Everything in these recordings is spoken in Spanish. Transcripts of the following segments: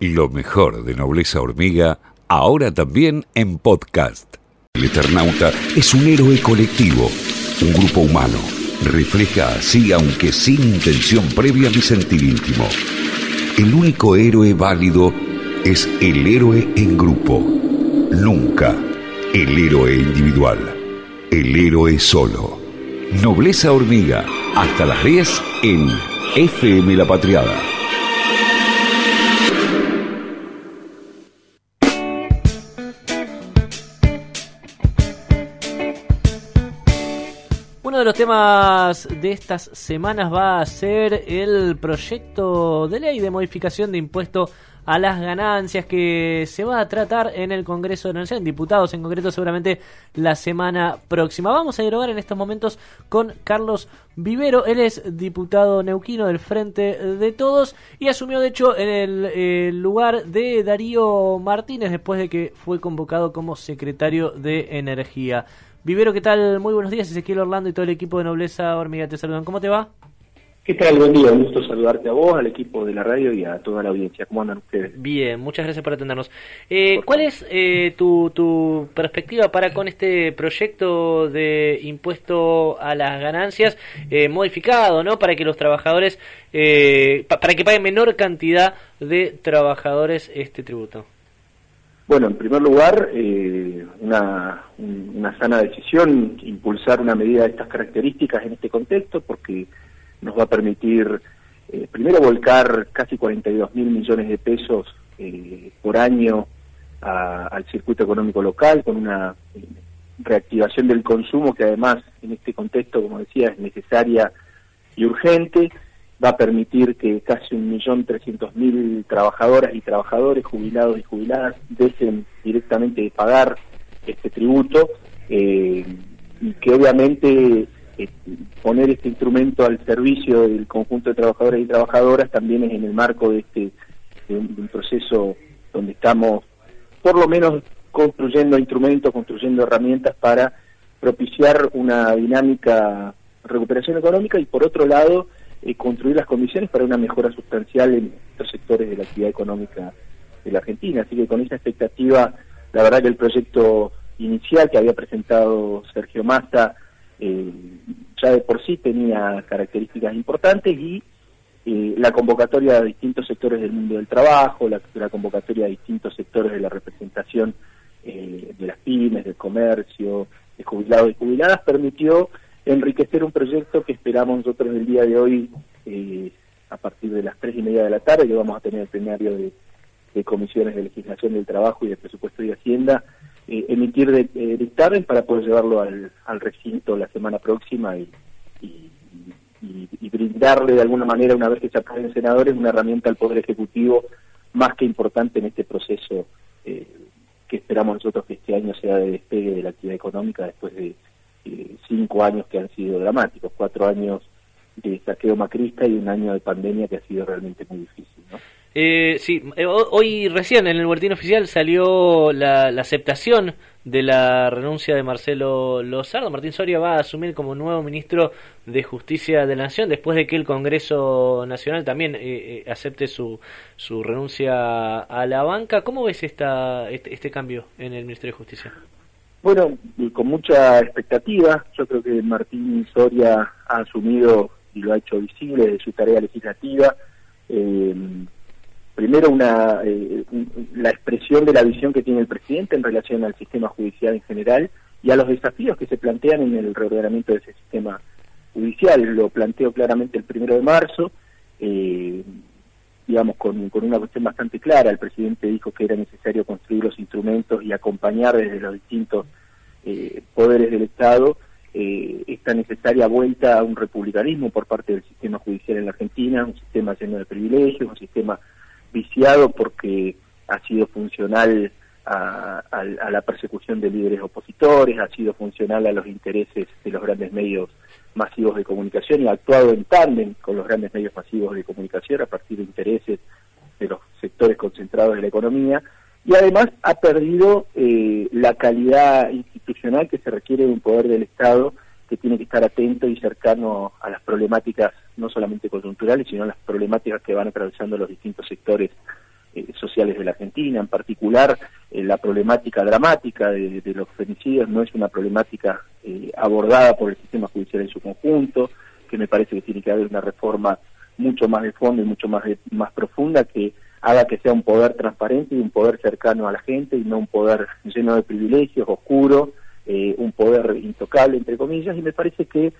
Lo mejor de Nobleza Hormiga, ahora también en podcast. El Eternauta es un héroe colectivo, un grupo humano. Refleja así, aunque sin intención previa, mi sentir íntimo. El único héroe válido es el héroe en grupo. Nunca el héroe individual. El héroe solo. Nobleza Hormiga. Hasta las 10 en FM La Patriada. Los temas de estas semanas va a ser el proyecto de ley de modificación de impuesto a las ganancias que se va a tratar en el Congreso de la Nación, diputados en concreto seguramente la semana próxima. Vamos a dialogar en estos momentos con Carlos Vivero, él es diputado neuquino del Frente de Todos y asumió de hecho en el, lugar de Darío Martínez después de que fue convocado como secretario de Energía. Vivero, ¿qué tal? Muy buenos días, Ezequiel Orlando y todo el equipo de Nobleza Hormiga te saludan. ¿Cómo te va? ¿Qué tal? Buen día, un gusto saludarte a vos, al equipo de la radio y a toda la audiencia. ¿Cómo andan ustedes? Bien, muchas gracias por atendernos. Eh, ¿Cuál es eh, tu, tu, perspectiva para con este proyecto de impuesto a las ganancias eh, modificado, ¿no? Para que los trabajadores, eh, para que paguen menor cantidad de trabajadores este tributo. Bueno, en primer lugar, eh, una, una sana decisión impulsar una medida de estas características en este contexto, porque nos va a permitir eh, primero volcar casi 42 mil millones de pesos eh, por año al circuito económico local con una eh, reactivación del consumo que además en este contexto, como decía, es necesaria y urgente. Va a permitir que casi un millón trescientos mil trabajadoras y trabajadores, jubilados y jubiladas, dejen directamente de pagar este tributo y que obviamente poner este instrumento al servicio del conjunto de trabajadores y trabajadoras también es en el marco de este un, proceso donde estamos por lo menos construyendo instrumentos, construyendo herramientas para propiciar una dinámica recuperación económica y por otro lado eh, construir las condiciones para una mejora sustancial en los sectores de la actividad económica de la Argentina. Así que con esa expectativa, la verdad que el proyecto inicial que había presentado Sergio Massa eh, ya de por sí tenía características importantes y eh, la convocatoria de distintos sectores del mundo del trabajo, la, convocatoria de distintos sectores de la representación eh, de las pymes, del comercio, de jubilados y jubiladas, permitió enriquecer un proyecto que esperamos nosotros el día de hoy eh, a partir de las tres y media de la tarde, que vamos a tener el plenario de, de comisiones de legislación del trabajo y de presupuesto y hacienda, eh, emitir de, eh, dictamen para poder llevarlo al, recinto la semana próxima y, y, brindarle de alguna manera, una vez que se aprueben senadores, una herramienta al Poder Ejecutivo más que importante en este proceso eh, que esperamos nosotros que este año sea de despegue de la actividad económica después de cinco años que han sido dramáticos, cuatro años de saqueo macrista y un año de pandemia que ha sido realmente muy difícil. ¿no? Eh, sí, eh, hoy recién en el boletín oficial salió la, aceptación de la renuncia de Marcelo Lozardo. Martín Soria va a asumir como nuevo ministro de Justicia de la Nación después de que el Congreso Nacional también eh, eh, acepte su, su renuncia a la banca. ¿Cómo ves esta, este, este, cambio en el Ministerio de Justicia? Bueno, con mucha expectativa. Yo creo que Martín Soria ha asumido y lo ha hecho visible de su tarea legislativa. Eh, primero una eh, la expresión de la visión que tiene el presidente en relación al sistema judicial en general y a los desafíos que se plantean en el reordenamiento de ese sistema judicial. Lo planteó claramente el primero de marzo, eh, digamos, con, con, una cuestión bastante clara. El presidente dijo que era necesario construir los instrumentos y acompañar desde los distintos eh, poderes del Estado esta necesaria vuelta a un republicanismo por parte del sistema judicial en la Argentina, un sistema lleno de privilegios, un sistema viciado porque ha sido funcional a, la persecución de líderes opositores, ha sido funcional a los intereses de los grandes medios masivos de comunicación y ha actuado en tándem con los grandes medios masivos de comunicación a partir de intereses de los sectores concentrados de la economía. Y además ha perdido eh, la calidad institucional que se requiere de un poder del Estado que tiene que estar atento y cercano a las problemáticas no solamente coyunturales, sino a las problemáticas que van atravesando los distintos sectores eh, sociales de la Argentina, en particular eh, la problemática dramática de, los femicidios no es una problemática eh, abordada por el sistema judicial en su conjunto, que me parece que tiene que haber una reforma mucho más de fondo y mucho más, más profunda que haga que sea un poder transparente y un poder cercano a la gente y no un poder lleno de privilegios, oscuro, un poder intocable, entre comillas, y me parece que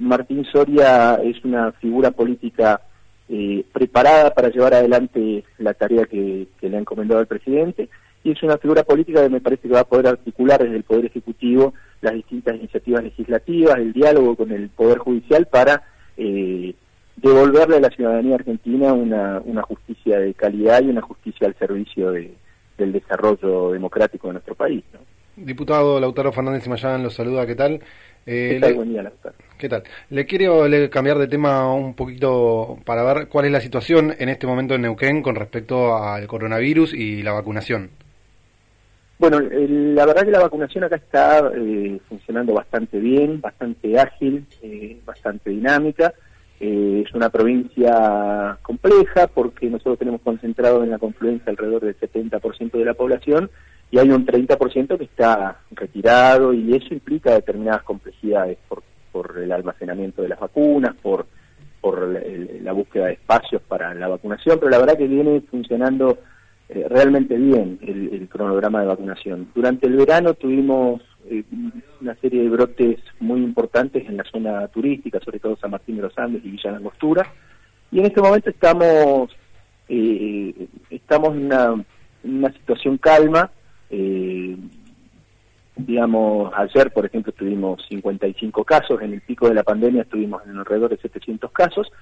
Martín Soria es una figura política eh, preparada para llevar adelante la tarea que, le ha encomendado el presidente y es una figura política que me parece que va a poder articular desde el Poder Ejecutivo las distintas iniciativas legislativas, el diálogo con el Poder Judicial para eh, devolverle a la ciudadanía argentina una, una justicia de calidad y una justicia al servicio de, del desarrollo democrático de nuestro país. Diputado Lautaro Fernández Mayán, los saluda, ¿qué tal? Eh, ¿Qué tal? Buen día, Lautaro. ¿Qué tal? Le quiero cambiar de tema un poquito para ver cuál es la situación en este momento en Neuquén con respecto al coronavirus y la vacunación. Bueno, la verdad que la vacunación acá está eh, funcionando bastante bien, bastante ágil, eh, bastante dinámica. Eh, es una provincia compleja porque nosotros tenemos concentrado en la confluencia alrededor del 70% de la población y hay un 30% que está retirado y eso implica determinadas complejidades por por el almacenamiento de las vacunas, por, por la búsqueda de espacios para la vacunación, pero la verdad que viene funcionando eh, realmente bien el, cronograma de vacunación. Durante el verano tuvimos eh, una serie de brotes muy importantes en la zona turística, sobre todo San Martín de los Andes y Villa Langostura, y en este momento estamos, eh, estamos en una situación calma, digamos, ayer, por ejemplo, tuvimos 55 casos, en el pico de la pandemia estuvimos en alrededor de 700 casos,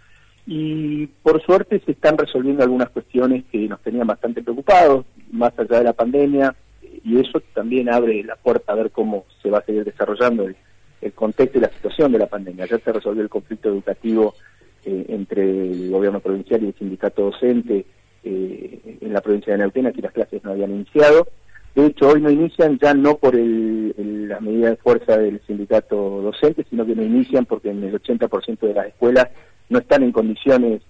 y por suerte se están resolviendo algunas cuestiones que nos tenían bastante preocupados, más allá de la pandemia, y eso también abre la puerta a ver cómo se va a seguir desarrollando el, contexto y la situación de la pandemia. Ayer se resolvió el conflicto educativo eh, entre el gobierno provincial y el sindicato docente eh, en la provincia de Neuquén, aquí las clases no habían iniciado, de hecho, hoy no inician ya no por el, la medida de fuerza del sindicato docente, sino que no inician porque en el 80% de las escuelas no están en condiciones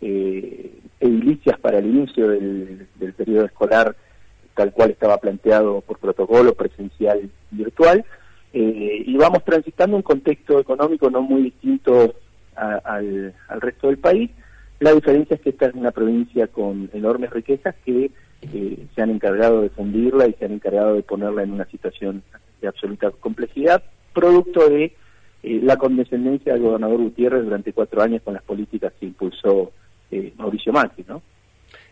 eh, edilicias para el inicio del, periodo escolar tal cual estaba planteado por protocolo presencial virtual. Eh, y vamos transitando un contexto económico no muy distinto al, al resto del país. La diferencia es que esta es una provincia con enormes riquezas que se han encargado de fundirla y se han encargado de ponerla en una situación de absoluta complejidad, producto de eh, la condescendencia del gobernador Gutiérrez durante cuatro años con las políticas que impulsó eh, Mauricio Macri, ¿no?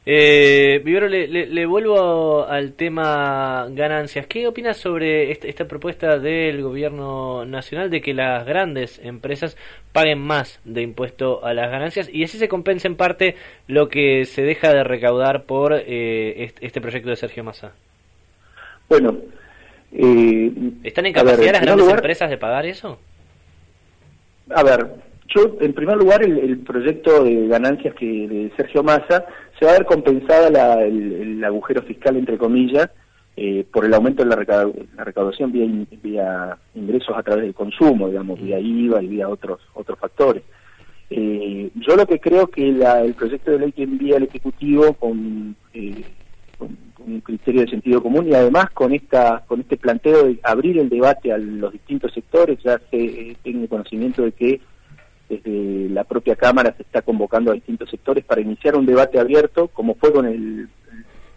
Eh, Vivero, le, vuelvo al tema ganancias. ¿Qué opinas sobre esta, propuesta del gobierno nacional de que las grandes empresas paguen más de impuesto a las ganancias y así se compensa en parte lo que se deja de recaudar por eh, este, proyecto de Sergio Massa? Bueno, eh, ¿están en capacidad las grandes empresas de pagar eso? A ver, yo, en primer lugar, el, proyecto de ganancias que de Sergio Massa se va a ver compensada el, agujero fiscal, entre comillas, eh, por el aumento de la, recaudación vía, vía, ingresos a través del consumo, digamos, vía IVA y vía otros otros factores. Eh, yo lo que creo que el proyecto de ley que envía el Ejecutivo con, eh, con, un criterio de sentido común y además con esta con este planteo de abrir el debate a los distintos sectores, ya se tiene conocimiento de que desde la propia Cámara se está convocando a distintos sectores para iniciar un debate abierto, como fue con el,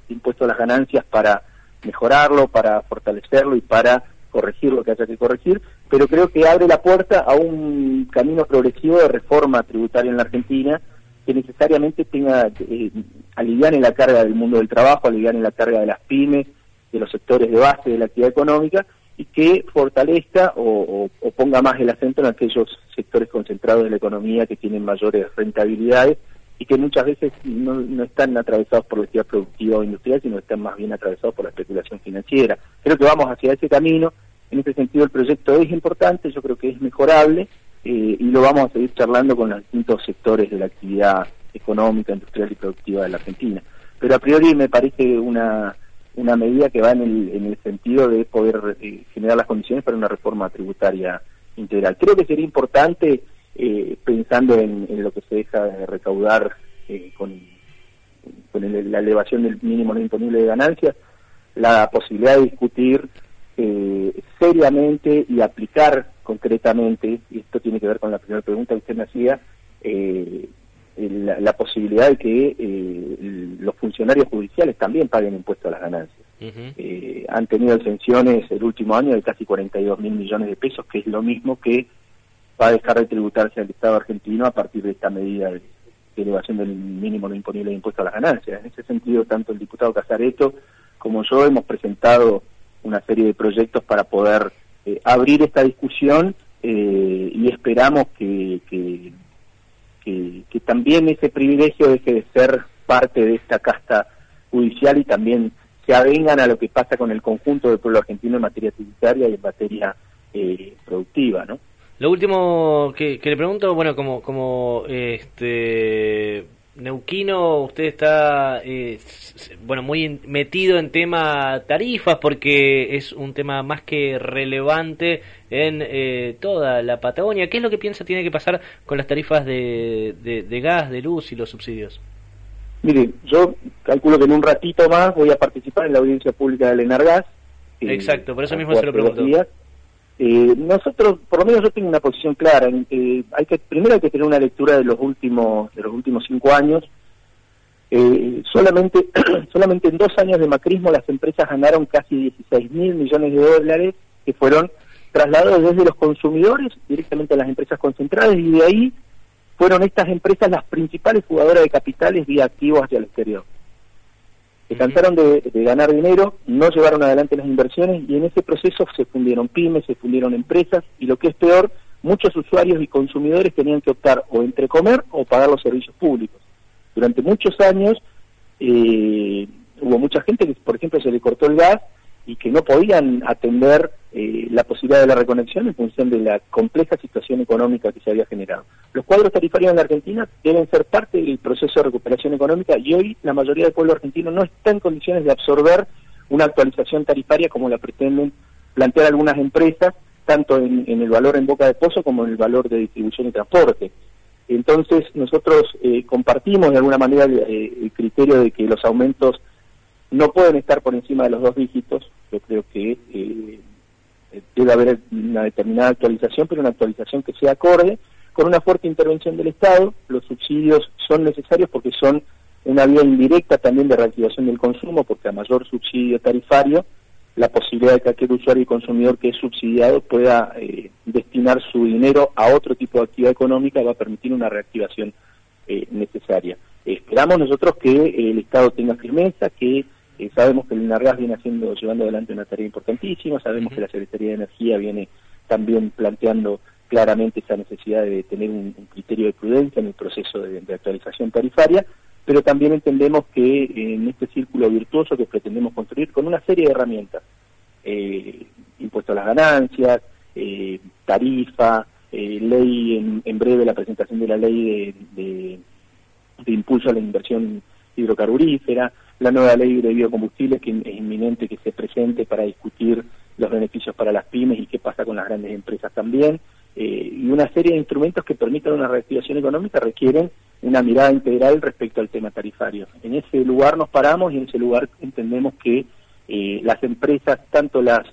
impuesto a las ganancias, para mejorarlo, para fortalecerlo y para corregir lo que haya que corregir, pero creo que abre la puerta a un camino progresivo de reforma tributaria en la Argentina que necesariamente tenga eh, aliviane la carga del mundo del trabajo, aliviane la carga de las pymes, de los sectores de base de la actividad económica y que fortalezca o, ponga más el acento en aquellos sectores concentrados de la economía que tienen mayores rentabilidades y que muchas veces no, están atravesados por la actividad productiva o industrial, sino están más bien atravesados por la especulación financiera. Creo que vamos hacia ese camino. En ese sentido, el proyecto es importante, yo creo que es mejorable eh, y lo vamos a seguir charlando con los distintos sectores de la actividad económica, industrial y productiva de la Argentina. Pero a priori me parece una una medida que va en el, en el sentido de poder eh, generar las condiciones para una reforma tributaria integral. Creo que sería importante, eh, pensando en, lo que se deja de recaudar eh, con, con la elevación del mínimo no imponible de ganancias, la posibilidad de discutir eh, seriamente y aplicar concretamente, y esto tiene que ver con la primera pregunta que usted me hacía, eh, la, posibilidad de que eh, los funcionarios judiciales también paguen impuestos a las ganancias. Eh, han tenido exenciones el último año de casi 42 mil millones de pesos, que es lo mismo que va a dejar de tributarse al Estado argentino a partir de esta medida de, elevación del mínimo no imponible de impuestos a las ganancias. En ese sentido, tanto el diputado Casareto como yo hemos presentado una serie de proyectos para poder eh, abrir esta discusión y esperamos que, que que, también ese privilegio deje de ser parte de esta casta judicial y también se avengan a lo que pasa con el conjunto del pueblo argentino en materia tributaria y en materia eh, productiva, ¿no? Lo último que, le pregunto, bueno, como, como este Neuquino, usted está eh, bueno muy metido en tema tarifas porque es un tema más que relevante en eh, toda la Patagonia. ¿Qué es lo que piensa tiene que pasar con las tarifas de, de, gas, de luz y los subsidios? Mire, yo calculo que en un ratito más voy a participar en la audiencia pública del Enargas. Exacto, por eso mismo se lo pregunto. Eh, nosotros, por lo menos yo tengo una posición clara. Eh, hay que primero hay que tener una lectura de los últimos de los últimos cinco años. Eh, solamente solamente en dos años de macrismo las empresas ganaron casi 16 mil millones de dólares que fueron trasladados desde los consumidores directamente a las empresas concentradas y de ahí fueron estas empresas las principales jugadoras de capitales vía activos hacia el exterior se cansaron de, ganar dinero, no llevaron adelante las inversiones y en ese proceso se fundieron pymes, se fundieron empresas y lo que es peor, muchos usuarios y consumidores tenían que optar o entre comer o pagar los servicios públicos. Durante muchos años eh, hubo mucha gente que, por ejemplo, se le cortó el gas y que no podían atender eh, la posibilidad de la reconexión en función de la compleja situación económica que se había generado. Los cuadros tarifarios en la Argentina deben ser parte del proceso de recuperación económica y hoy la mayoría del pueblo argentino no está en condiciones de absorber una actualización tarifaria como la pretenden plantear algunas empresas, tanto en, el valor en boca de pozo como en el valor de distribución y transporte. Entonces nosotros eh, compartimos de alguna manera eh, el criterio de que los aumentos no pueden estar por encima de los dos dígitos. Yo creo que eh, debe haber una determinada actualización, pero una actualización que sea acorde, con una fuerte intervención del Estado. Los subsidios son necesarios porque son una vía indirecta también de reactivación del consumo, porque a mayor subsidio tarifario, la posibilidad de que aquel usuario y consumidor que es subsidiado pueda eh, destinar su dinero a otro tipo de actividad económica va a permitir una reactivación eh, necesaria. Esperamos nosotros que el Estado tenga firmeza, que eh, sabemos que el INARGAS viene haciendo, llevando adelante una tarea importantísima, sabemos que la Secretaría de Energía viene también planteando claramente esa necesidad de tener un, criterio de prudencia en el proceso de, actualización tarifaria, pero también entendemos que en este círculo virtuoso que pretendemos construir con una serie de herramientas, eh, impuesto a las ganancias, eh, tarifa, ley en, breve la presentación de la ley de impulso a la inversión hidrocarburífera, la nueva ley de biocombustibles que es inminente que se presente para discutir los beneficios para las pymes y qué pasa con las grandes empresas también, eh, y una serie de instrumentos que permitan una reactivación económica requieren una mirada integral respecto al tema tarifario. En ese lugar nos paramos y en ese lugar entendemos que eh, las empresas, tanto las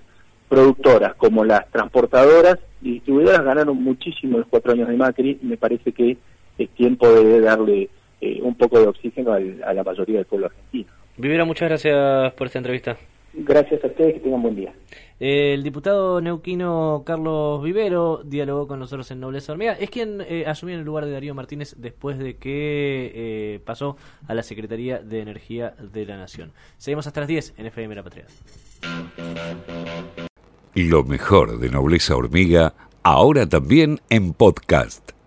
productoras como las transportadoras y distribuidoras ganaron muchísimo en los cuatro años de Macri me parece que es tiempo de darle eh, un poco de oxígeno a la mayoría del pueblo argentino. Vivera, muchas gracias por esta entrevista. Gracias a ustedes, que tengan buen día. El diputado neuquino Carlos Vivero dialogó con nosotros en Nobleza Hormiga. Es quien eh, asumió en el lugar de Darío Martínez después de que eh, pasó a la Secretaría de Energía de la Nación. Seguimos hasta las 10 en FM La Patria. Lo mejor de Nobleza Hormiga, ahora también en podcast.